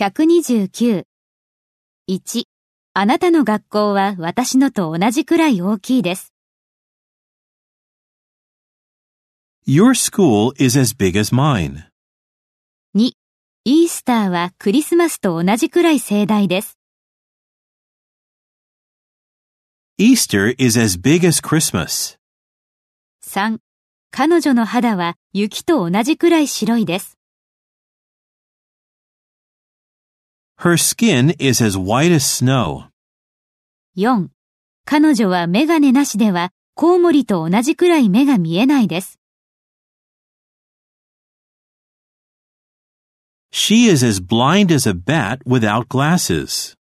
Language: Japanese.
129。1、あなたの学校は私のと同じくらい大きいです。Your school is as big as mine. 2、イースターはクリスマスと同じくらい盛大です。Easter is as big as Christmas. 3、彼女の肌は雪と同じくらい白いです。Her skin is as white as snow. 4、彼女はメガネなしではコウモリと同じくらい目が見えないです。She is as blind as a bat without glasses.